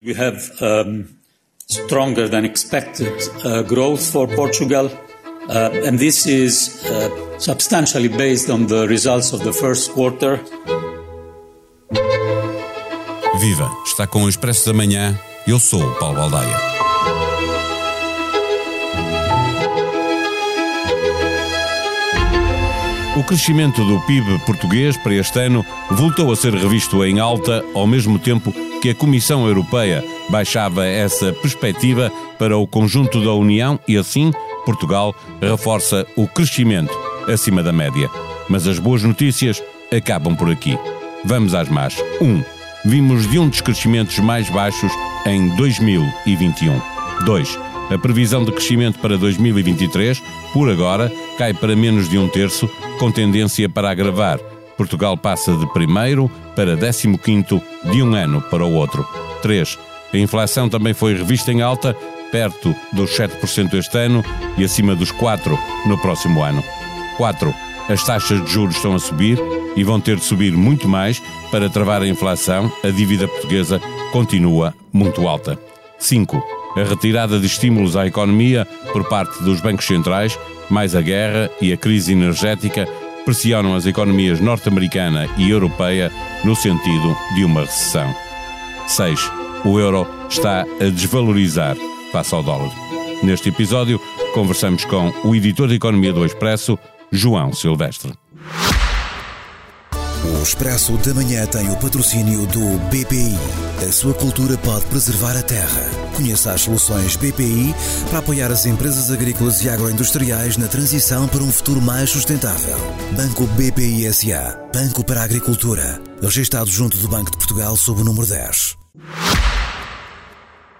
We have um, stronger than expected uh, growth for Portugal, uh, and this is uh, substantially based on the results of the first quarter. Viva! Está com o Expresso da Manhã. Eu sou o Paulo Baldaia. O crescimento do PIB português para este ano voltou a ser revisto em alta, ao mesmo tempo que a Comissão Europeia baixava essa perspectiva para o conjunto da União e assim Portugal reforça o crescimento acima da média. Mas as boas notícias acabam por aqui. Vamos às más. 1. Um, vimos de um dos crescimentos mais baixos em 2021. 2. A previsão de crescimento para 2023, por agora, cai para menos de um terço, com tendência para agravar Portugal passa de primeiro para 15 de um ano para o outro. 3. A inflação também foi revista em alta, perto dos 7% este ano e acima dos 4% no próximo ano. 4. As taxas de juros estão a subir e vão ter de subir muito mais para travar a inflação. A dívida portuguesa continua muito alta. 5. A retirada de estímulos à economia por parte dos bancos centrais, mais a guerra e a crise energética pressionam as economias norte-americana e europeia no sentido de uma recessão. 6. O euro está a desvalorizar face ao dólar. Neste episódio, conversamos com o editor de Economia do Expresso, João Silvestre. O Expresso da Manhã tem o patrocínio do BPI. A sua cultura pode preservar a terra. Conheça as soluções BPI para apoiar as empresas agrícolas e agroindustriais na transição para um futuro mais sustentável. Banco BPI SA. Banco para a Agricultura. Registrado junto do Banco de Portugal sob o número 10.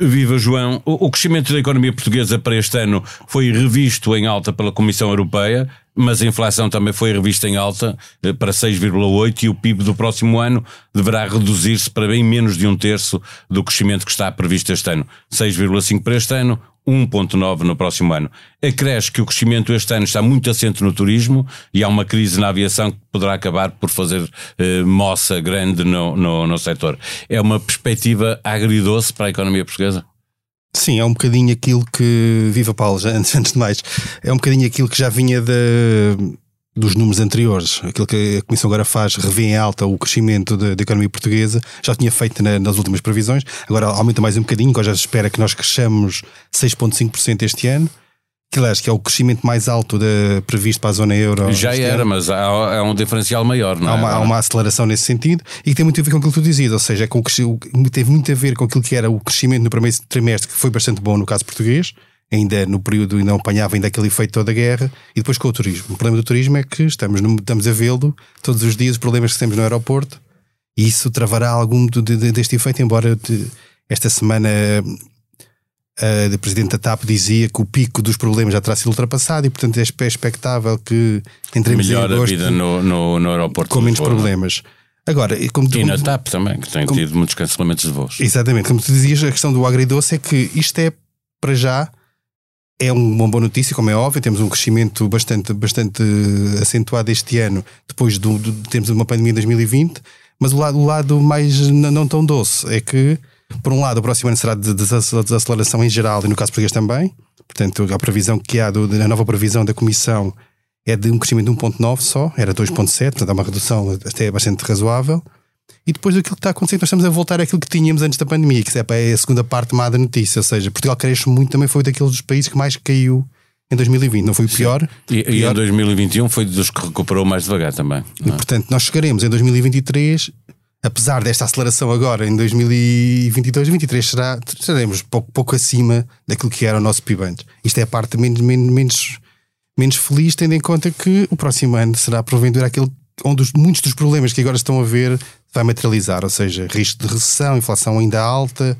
Viva João! O crescimento da economia portuguesa para este ano foi revisto em alta pela Comissão Europeia, mas a inflação também foi revista em alta eh, para 6,8% e o PIB do próximo ano deverá reduzir-se para bem menos de um terço do crescimento que está previsto este ano. 6,5% para este ano, 1,9% no próximo ano. Acresce que o crescimento este ano está muito assente no turismo e há uma crise na aviação que poderá acabar por fazer eh, moça grande no, no, no setor. É uma perspectiva agridoce para a economia portuguesa? Sim, é um bocadinho aquilo que. Viva Paulo, já, antes de mais. É um bocadinho aquilo que já vinha de, dos números anteriores. Aquilo que a Comissão agora faz, revê em alta o crescimento da, economia portuguesa. Já tinha feito na, nas últimas previsões. Agora aumenta mais um bocadinho, agora já se espera que nós cresçamos 6,5% este ano que aliás que é o crescimento mais alto de, previsto para a zona euro. Já era, ano. mas há, há, um diferencial maior, não há é? Uma, há uma aceleração nesse sentido e que tem muito a ver com aquilo que tu dizias, ou seja, é com o, teve muito a ver com aquilo que era o crescimento no primeiro trimestre, que foi bastante bom no caso português, ainda no período e não apanhava ainda aquele efeito toda a guerra, e depois com o turismo. O problema do turismo é que estamos, estamos a vê-lo todos os dias, os problemas que temos no aeroporto, e isso travará algum de, de, deste efeito, embora de, esta semana a uh, Presidente da TAP dizia que o pico dos problemas já terá sido ultrapassado e, portanto, é expectável que entremos Melhor em agosto a vida no, no, no aeroporto com menos problemas. Agora, como tu, e na TAP também, que tem como, tido muitos cancelamentos de voos. Exatamente, como tu dizias, a questão do agridoce é que isto é, para já, é uma boa notícia, como é óbvio, temos um crescimento bastante, bastante acentuado este ano, depois do, do temos uma pandemia em 2020, mas o lado, o lado mais não tão doce é que por um lado, o próximo ano será de desaceleração em geral e no caso português também. Portanto, a previsão que há, do, a nova previsão da Comissão é de um crescimento de 1,9 só, era 2,7, portanto, há uma redução até bastante razoável. E depois daquilo que está acontecendo, nós estamos a voltar àquilo que tínhamos antes da pandemia, que é a segunda parte má da notícia. Ou seja, Portugal cresce muito, também foi daqueles dos países que mais caiu em 2020. Não foi o pior. E, pior. e, em 2021 foi dos que recuperou mais devagar também. E, é? portanto, nós chegaremos em 2023 apesar desta aceleração agora em 2022, 2023 será, estaremos pouco, pouco acima daquilo que era o nosso PIB antes. Isto é a parte menos, menos, menos feliz, tendo em conta que o próximo ano será porventura aquele onde os, muitos dos problemas que agora estão a ver vai materializar, ou seja, risco de recessão, inflação ainda alta,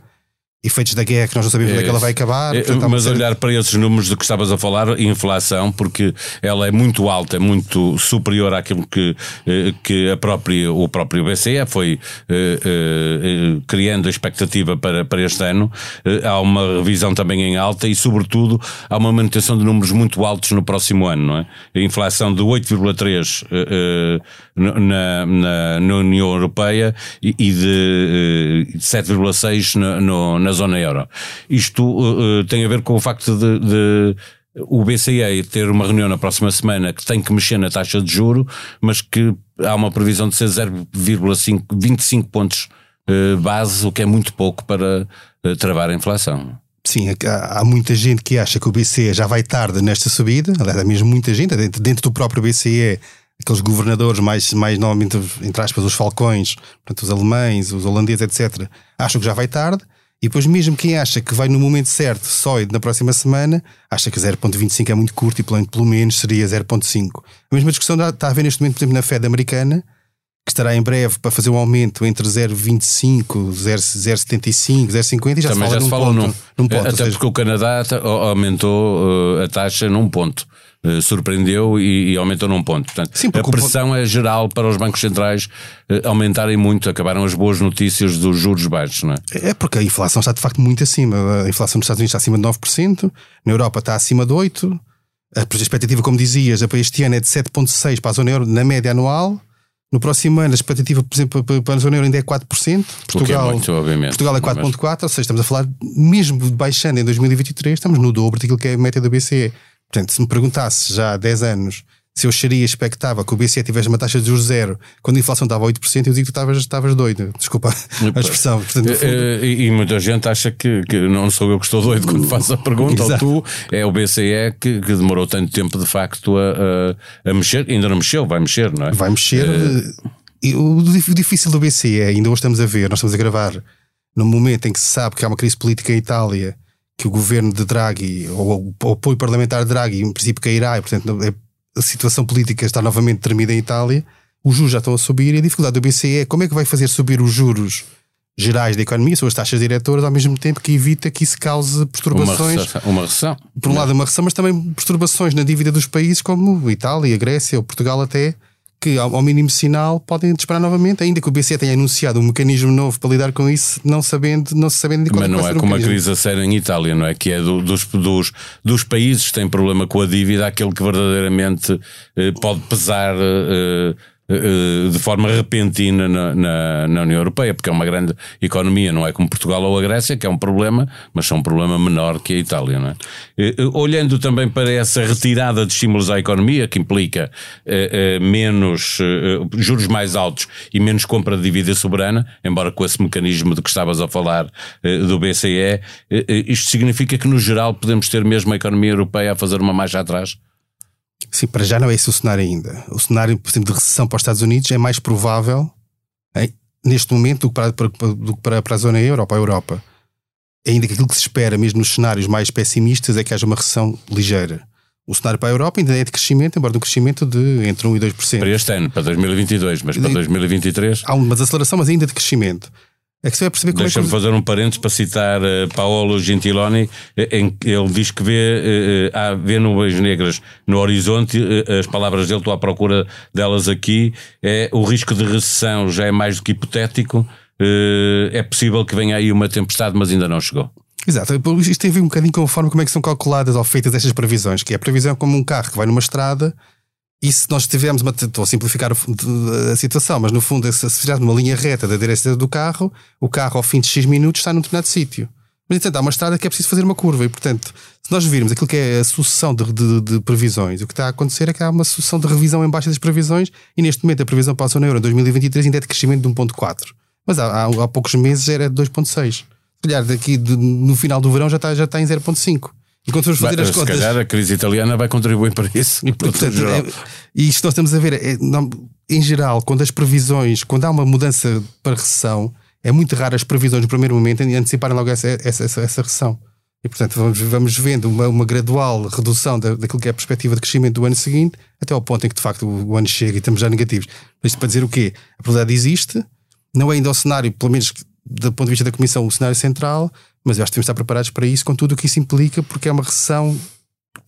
efeitos da guerra que nós não sabemos onde é que ela vai acabar. É, Portanto, mas olhar para esses números de que estavas a falar, inflação, porque ela é muito alta, é muito superior àquilo que, eh, que a própria, o próprio BCE foi eh, eh, criando a expectativa para, para este ano. Eh, Há uma revisão também em alta e, sobretudo, há uma manutenção de números muito altos no próximo ano, não é? A inflação de 8,3 eh, eh, na, na, na União Europeia e e de eh, 7,6 na, no- na zona euro. Isto eh, eh, tem a ver com o facto de, de o BCE ter uma reunião na próxima semana que tem que mexer na taxa de juro, mas que há uma previsão de ser 0,5, 25 pontos eh, base, o que é muito pouco para eh, travar a inflação. Sim, há, há muita gente que acha que o BCE já vai tarde nesta subida, aliás, há mesmo muita gente, dentro, dentro do próprio BCE, aqueles governadores mais, mais normalmente, entre aspas, os falcões, portanto, os alemães, os holandeses, etc., acham que já vai tarde, e depois mesmo quem acha que vai no momento certo, só na próxima semana, acha que 0.25 é muito curto e pelo, menos seria 0.5. A mesma discussão está a haver neste momento, por exemplo, na Fed americana, que estará em breve para fazer um aumento entre 0,25, 0,75, 0,50 e já Também se fala já se num fala ponto. num. num ponto, ou Até seja, porque o Canadá aumentou eh, a taxa num ponto. Eh, Surpreendeu e, e aumentou num ponto. Portanto, Sim, a pressão é geral para os bancos centrais eh, aumentarem muito. Acabaram as boas notícias dos juros baixos, não é? É porque a inflação está de facto muito acima. A inflação nos Estados Unidos está acima de 9%, na Europa está acima de 8%. A expectativa, como dizias, para este ano é de 7,6% para a zona euro na média anual. No próximo ano, a expectativa, por exemplo, para- a zona euro ainda é 4%. O que é muito. Portugal é Mas- 4,4%, ou seja, estamos a falar, mesmo baixando em 2023, estamos no dobro daquilo que é a meta do BCE. Portanto, se me perguntasse já há 10 anos se eu acharia expectável que o BCE tivesse uma taxa de juros zero quando a inflação estava a 8%, eu digo que tu estavas, doido. Desculpa a expressão. Portanto, fundo- Eh, E, e muita gente acha que, que não sou eu que estou doido quando faço a pergunta, ou tu, é o BCE que, que demorou tanto tempo de facto a, a, a mexer, ainda não mexeu, vai mexer, não é? vai mexer. Eh, E o difícil do BCE, ainda hoje estamos a ver, nós estamos a gravar no momento em que se sabe que há uma crise política em Itália, que o governo de Draghi, ou o apoio parlamentar de Draghi, em princípio cairá, e portanto é- a situação política está novamente tremida em Itália, os juros já estão a subir e a dificuldade do BCE é como é que vai fazer subir os juros gerais da economia, são as taxas diretoras, ao mesmo tempo que evita que isso cause Uma perturbações recessão. Uma recessão. por um lado uma recessão, mas também perturbações na dívida dos países como Itália, Grécia ou Portugal até, que ao ao mínimo sinal podem disparar novamente, ainda que o BCE tenha anunciado um mecanismo novo para lidar com isso, não sabendo, não se sabendo de qual Mas não é como a crise a séria em Itália, não é? Que é do- dos, dos, dos países que têm problema com a dívida, aquele que verdadeiramente eh, pode pesar eh, eh, de forma repentina na, na, na União Europeia, porque é uma grande economia, não é como Portugal ou a Grécia, que é um problema, mas são um problema menor que a Itália, não é? Eh, eh, Olhando também para essa retirada de estímulos à economia, que implica eh, eh, menos eh, eh, juros mais altos e menos compra de dívida soberana, embora com esse mecanismo de que estavas a falar eh, do BCE, eh, eh, isto significa que no geral podemos ter mesmo a economia europeia a fazer uma marcha atrás? Sim, para já não é esse o cenário ainda. O cenário, por exemplo, de recessão para os Estados Unidos é mais provável hein, neste momento do que para, para, do que para, para a zona euro, para a Europa. Ainda que aquilo que se espera, mesmo nos cenários mais pessimistas, é que haja uma recessão ligeira. O cenário para a Europa ainda é de crescimento, embora de um crescimento de entre 1% e 2%. Para este ano, para 2022, mas para E- 2023. Há uma desaceleração, mas ainda de crescimento. A questão é perceber como é que. Deixa-me fazer um parênteses para citar eh, Paolo Gentiloni, eh, em que ele diz que vê, há, vê nuvens negras no horizonte, eh, as palavras dele, estou à procura delas aqui, é o risco de recessão já é mais do que hipotético, eh, é possível que venha aí uma tempestade, mas ainda não chegou. Exato, isto tem a ver um bocadinho com a forma como é que são calculadas ou feitas estas previsões, que é a previsão como um carro que vai numa estrada e se nós tivermos uma. Estou a simplificar a situação, mas no fundo, se fizermos uma linha reta da direção do carro, o carro ao fim de X minutos está num determinado sítio. Mas, entretanto, há uma estrada que é preciso fazer uma curva e, portanto, se nós virmos aquilo que é a sucessão de, de- de previsões, o que está a acontecer é que há uma sucessão de revisão em baixa das previsões e, neste momento, a previsão para a zona euro em 2023 ainda é de crescimento de 1,4. Mas há, há, há poucos meses era de 2,6. Se calhar daqui de- no final do verão já está, já está em 0,5. E quando formos fazer Vai, as se contas. calhar a crise italiana vai contribuir para isso. E, portanto, é- e isto nós estamos a ver, é, não- em geral, quando as previsões, quando há uma mudança para recessão, é muito raro as previsões no primeiro momento anteciparem logo essa, essa, essa, essa recessão. E portanto vamos, vamos vendo uma, uma gradual redução da, daquilo que é a perspectiva de crescimento do ano seguinte, até ao ponto em que de facto o, o ano chega e estamos já negativos. Isto para dizer o quê? A probabilidade existe, não é ainda o cenário, pelo menos do ponto de vista da Comissão, o cenário central, mas eu acho que temos de estar preparados para isso, com tudo o que isso implica, porque é uma recessão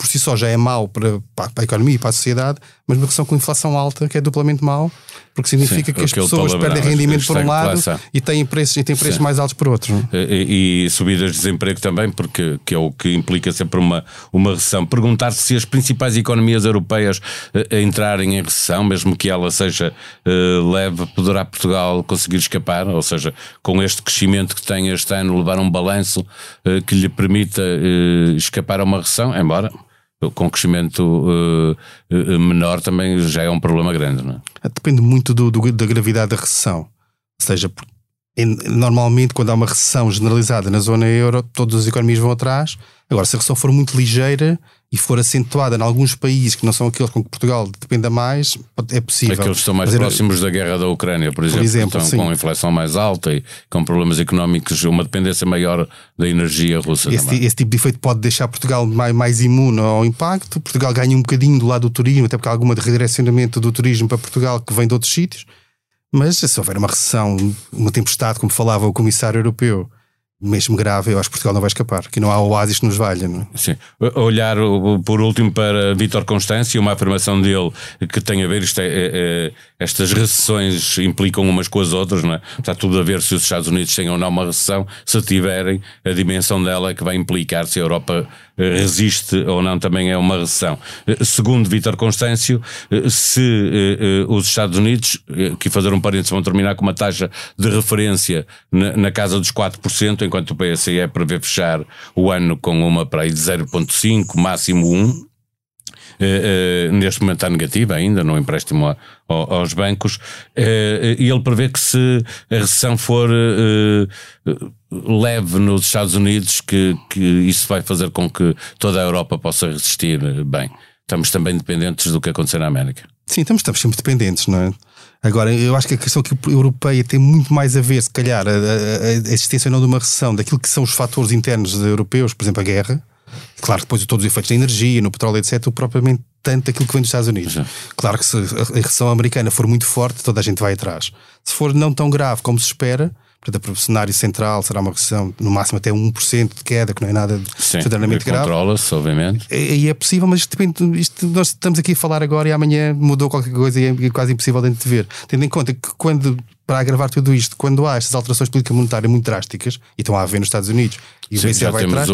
por si só já é mau para, para a economia e para a sociedade, mas uma questão com inflação alta que é duplamente mau, porque significa Sim, que as pessoas perdem rendimento por um lado e têm preços, e têm preços mais altos por outro. E, e subidas de desemprego também, porque que é o que implica sempre uma, uma recessão. Perguntar-se se as principais economias europeias uh, entrarem em recessão, mesmo que ela seja uh, leve, poderá Portugal conseguir escapar, ou seja, com este crescimento que tem este ano, levar um balanço uh, que lhe permita escapar a uma recessão, embora com crescimento uh, menor também já é um problema grande, não é? Depende muito do, do, da gravidade da recessão. Ou seja, normalmente quando há uma recessão generalizada na zona euro, todas as economias vão atrás. Agora, se a recessão for muito ligeira e for acentuada em alguns países que não são aqueles com que Portugal dependa mais, é possível. Aqueles que estão mais próximos da guerra da Ucrânia, por exemplo, por exemplo estão sim. com inflação mais alta e com problemas económicos, uma dependência maior da energia russa. Esse, esse tipo de efeito pode deixar Portugal mais, mais imune ao impacto. Portugal ganha um bocadinho do lado do turismo, até porque há alguma redirecionamento do turismo para Portugal que vem de outros sítios. Mas se houver uma recessão, uma tempestade, como falava o comissário europeu, mesmo grave, eu acho que Portugal não vai escapar, que não há oásis que nos valha. Não é? Sim. Olhar por último para Vítor Constâncio, uma afirmação dele que tem a ver, isto é, é, é, estas recessões implicam umas com as outras, não é? Está tudo a ver se os Estados Unidos têm ou não uma recessão, se tiverem, a dimensão dela é que vai implicar se a Europa resiste ou não também é uma recessão. Eh, segundo Vítor Constâncio, eh, se os Estados Unidos, que fazer um parênteses, vão terminar com uma taxa de referência na, casa dos 4%, enquanto o PSE prevê fechar o ano com uma para aí de 0,5, máximo 1, Uh, uh, neste momento está negativa ainda no empréstimo a, a, aos bancos, uh, e ele prevê que se a recessão for leve nos Estados Unidos, que, que isso vai fazer com que toda a Europa possa resistir bem. Estamos também dependentes do que acontecer na América. Sim, estamos, estamos sempre dependentes, não é? Agora, eu acho que a questão que europeia tem muito mais a ver, se calhar, a, a, a existência ou não de uma recessão, daquilo que são os fatores internos europeus, por exemplo, a guerra. Claro, depois todos os efeitos da energia, no petróleo, etc., propriamente tanto aquilo que vem dos Estados Unidos. Uhum. Claro que se a recessão americana for muito forte, toda a gente vai atrás. Se for não tão grave como se espera, Portanto, o cenário central será uma recessão no máximo até 1% de queda, que não é nada extraordinariamente grave. Controla-se, obviamente. E, é possível, mas isto, isto, nós estamos aqui a falar agora e amanhã mudou qualquer coisa e é quase impossível de ver. Tendo em conta que quando, para agravar tudo isto, quando há estas alterações políticas monetárias muito drásticas, e estão a haver nos Estados Unidos, e Sim, o BCE vai atrás,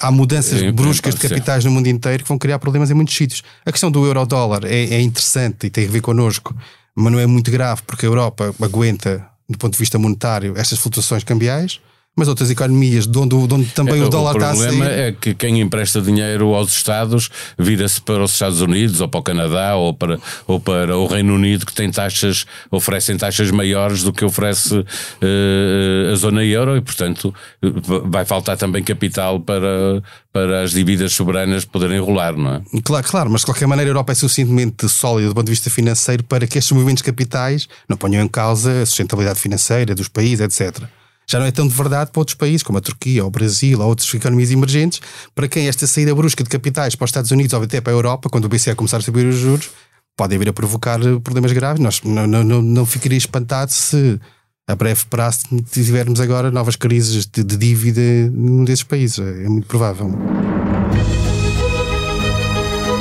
há mudanças Sim, bruscas de capitais no mundo inteiro que vão criar problemas em muitos sítios. A questão do euro-dólar é, é interessante e tem a ver connosco, mas não é muito grave, porque a Europa aguenta do ponto de vista monetário, estas flutuações cambiais, mas outras economias de onde, de onde também é, o dólar está a sair. O problema é que quem empresta dinheiro aos Estados vira-se para os Estados Unidos ou para o Canadá ou para, ou para o Reino Unido que tem taxas, oferecem taxas maiores do que oferece uh, a zona euro e, portanto, vai faltar também capital para, para as dívidas soberanas poderem rolar, não é? Claro, claro, mas de qualquer maneira a Europa é suficientemente sólida do ponto de vista financeiro para que estes movimentos capitais não ponham em causa a sustentabilidade financeira dos países, etc já não é tão de verdade para outros países, como a Turquia, ou o Brasil, ou outras economias emergentes, para quem esta saída brusca de capitais para os Estados Unidos ou até para a Europa, quando o BCE começar a subir os juros, pode vir a provocar problemas graves. Nós não, não, não, não ficaria espantado se a breve prazo tivermos agora novas crises de, de dívida num desses países. É muito provável.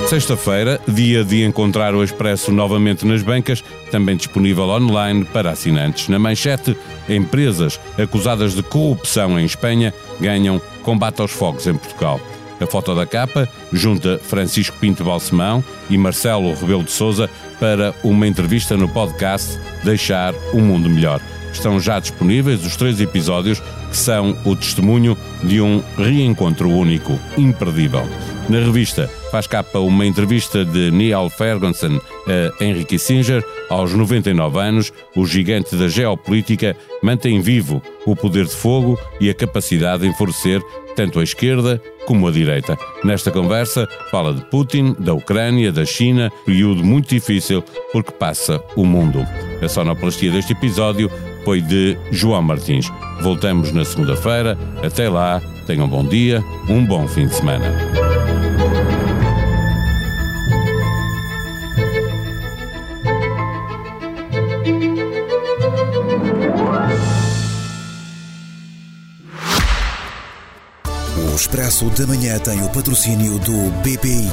Sexta-feira, dia de encontrar o Expresso novamente nas bancas, também disponível online para assinantes. Na manchete, empresas acusadas de corrupção em Espanha ganham combate aos fogos em Portugal. A foto da capa junta Francisco Pinto Balsemão e Marcelo Rebelo de Souza para uma entrevista no podcast Deixar o Mundo Melhor. Estão já disponíveis os três episódios que são o testemunho de um reencontro único, imperdível. Na revista faz capa uma entrevista de Neil Ferguson a Henry Kissinger. Aos 99 anos, o gigante da geopolítica mantém vivo o poder de fogo e a capacidade de enfurecer tanto a esquerda como a direita. Nesta conversa, fala de Putin, da Ucrânia, da China, período muito difícil porque passa o mundo. A sonoplastia deste episódio foi de João Martins. Voltamos na segunda-feira. Até lá, tenham um bom dia, um bom fim de semana. Expresso da Manhã tem o patrocínio do BPI.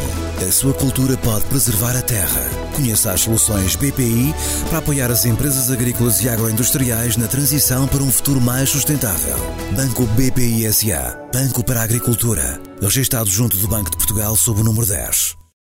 A sua cultura pode preservar a terra. Conheça as soluções BPI para apoiar as empresas agrícolas e agroindustriais na transição para um futuro mais sustentável. Banco BPI SA. Banco para a Agricultura. Registrado junto do Banco de Portugal sob o número 10.